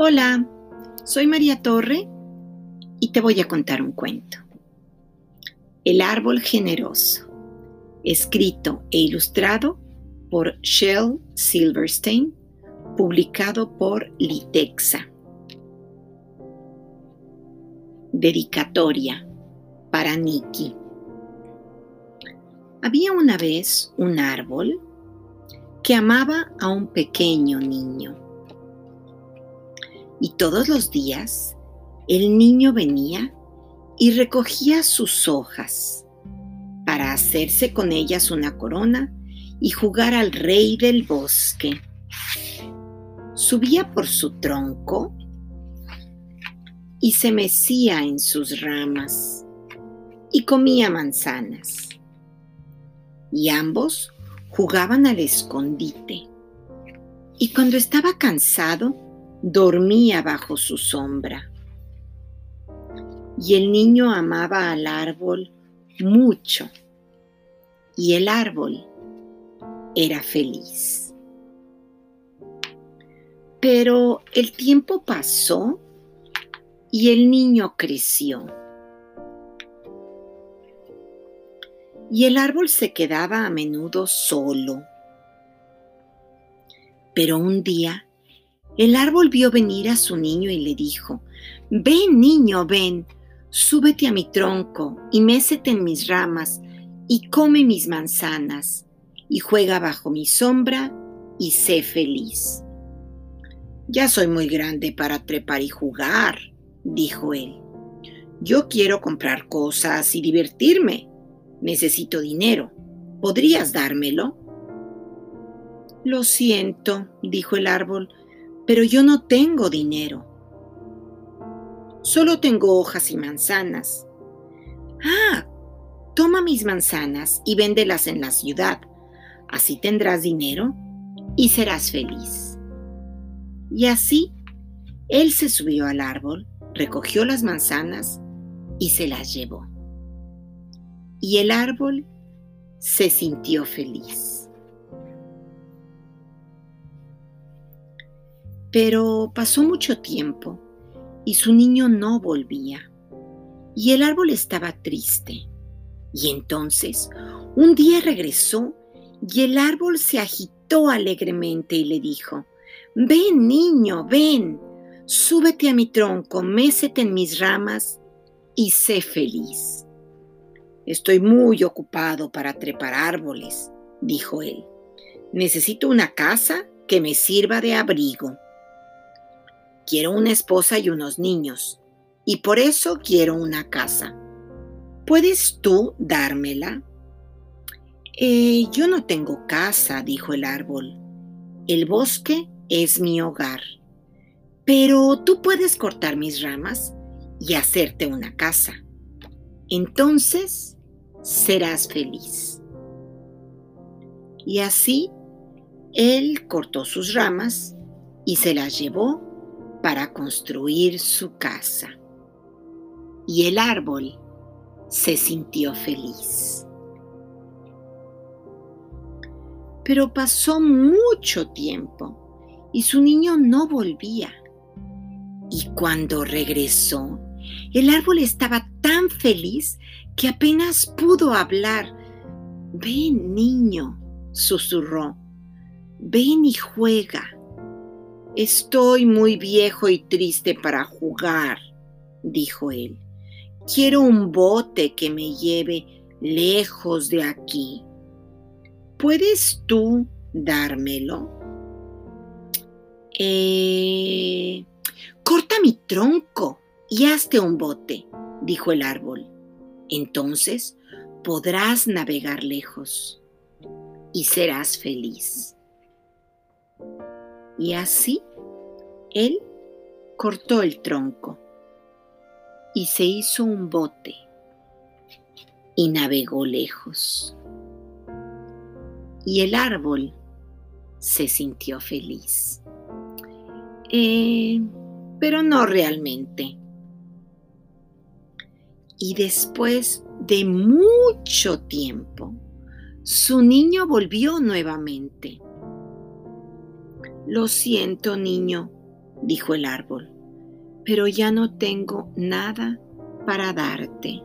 Hola, soy María Torre y te voy a contar un cuento. El árbol generoso, escrito e ilustrado por Shell Silverstein, publicado por Litexa. Dedicatoria para Nikki. Había una vez un árbol que amaba a un pequeño niño. Y todos los días el niño venía y recogía sus hojas para hacerse con ellas una corona y jugar al rey del bosque. Subía por su tronco y se mecía en sus ramas y comía manzanas. Y ambos jugaban al escondite. Y cuando estaba cansado, dormía bajo su sombra. Y el niño amaba al árbol mucho. Y el árbol era feliz. Pero el tiempo pasó y el niño creció. y el árbol se quedaba a menudo solo. Pero un día el árbol vio venir a su niño y le dijo, Ven niño, ven, súbete a mi tronco y mécete en mis ramas y come mis manzanas y juega bajo mi sombra y sé feliz. Ya soy muy grande para trepar y jugar, dijo él. Yo quiero comprar cosas y divertirme. Necesito dinero. ¿Podrías dármelo? Lo siento, dijo el árbol, pero yo no tengo dinero. Solo tengo hojas y manzanas. Ah, toma mis manzanas y véndelas en la ciudad. Así tendrás dinero y serás feliz. Y así, él se subió al árbol, recogió las manzanas y se las llevó y el árbol se sintió feliz. Pero pasó mucho tiempo y su niño no volvía y el árbol estaba triste. Y entonces un día regresó y el árbol se agitó alegremente y le dijo, Ven niño, ven, súbete a mi tronco, mécete en mis ramas y sé feliz. Estoy muy ocupado para trepar árboles, dijo él. Necesito una casa que me sirva de abrigo. Quiero una esposa y unos niños, y por eso quiero una casa. ¿Puedes tú dármela? Eh, yo no tengo casa, dijo el árbol. El bosque es mi hogar. Pero tú puedes cortar mis ramas y hacerte una casa. Entonces serás feliz. Y así él cortó sus ramas y se las llevó para construir su casa. Y el árbol se sintió feliz. Pero pasó mucho tiempo y su niño no volvía. Y cuando regresó, el árbol estaba tan feliz que apenas pudo hablar. Ven, niño, susurró. Ven y juega. Estoy muy viejo y triste para jugar, dijo él. Quiero un bote que me lleve lejos de aquí. ¿Puedes tú dármelo? Eh, corta mi tronco y hazte un bote, dijo el árbol. Entonces podrás navegar lejos y serás feliz. Y así él cortó el tronco y se hizo un bote y navegó lejos. Y el árbol se sintió feliz. Eh, pero no realmente y después de mucho tiempo, su niño volvió nuevamente. Lo siento, niño, dijo el árbol, pero ya no tengo nada para darte.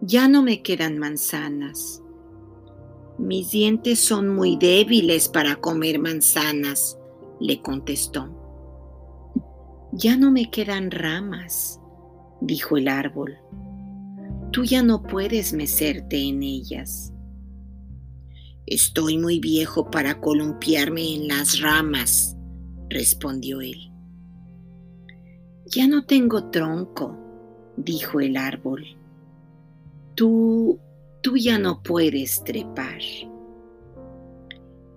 Ya no me quedan manzanas. Mis dientes son muy débiles para comer manzanas, le contestó. Ya no me quedan ramas, dijo el árbol. Tú ya no puedes mecerte en ellas. Estoy muy viejo para columpiarme en las ramas, respondió él. Ya no tengo tronco, dijo el árbol. Tú, tú ya no puedes trepar.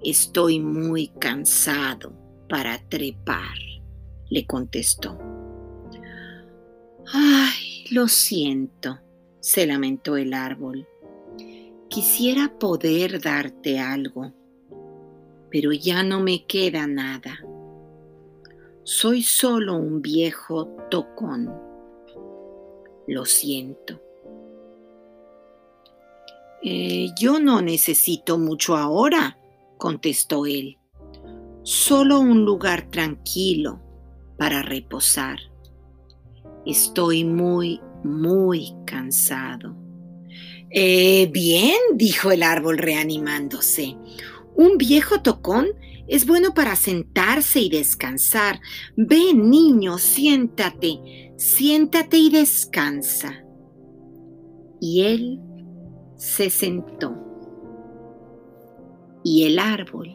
Estoy muy cansado para trepar, le contestó. Ay, lo siento, se lamentó el árbol. Quisiera poder darte algo, pero ya no me queda nada. Soy solo un viejo tocón. Lo siento. Eh, yo no necesito mucho ahora, contestó él. Solo un lugar tranquilo para reposar. Estoy muy, muy cansado. Eh, bien, dijo el árbol reanimándose. Un viejo tocón es bueno para sentarse y descansar. Ven, niño, siéntate, siéntate y descansa. Y él se sentó. Y el árbol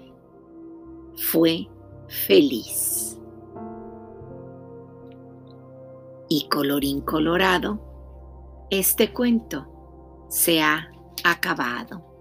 fue feliz. Y colorín colorado, este cuento se ha acabado.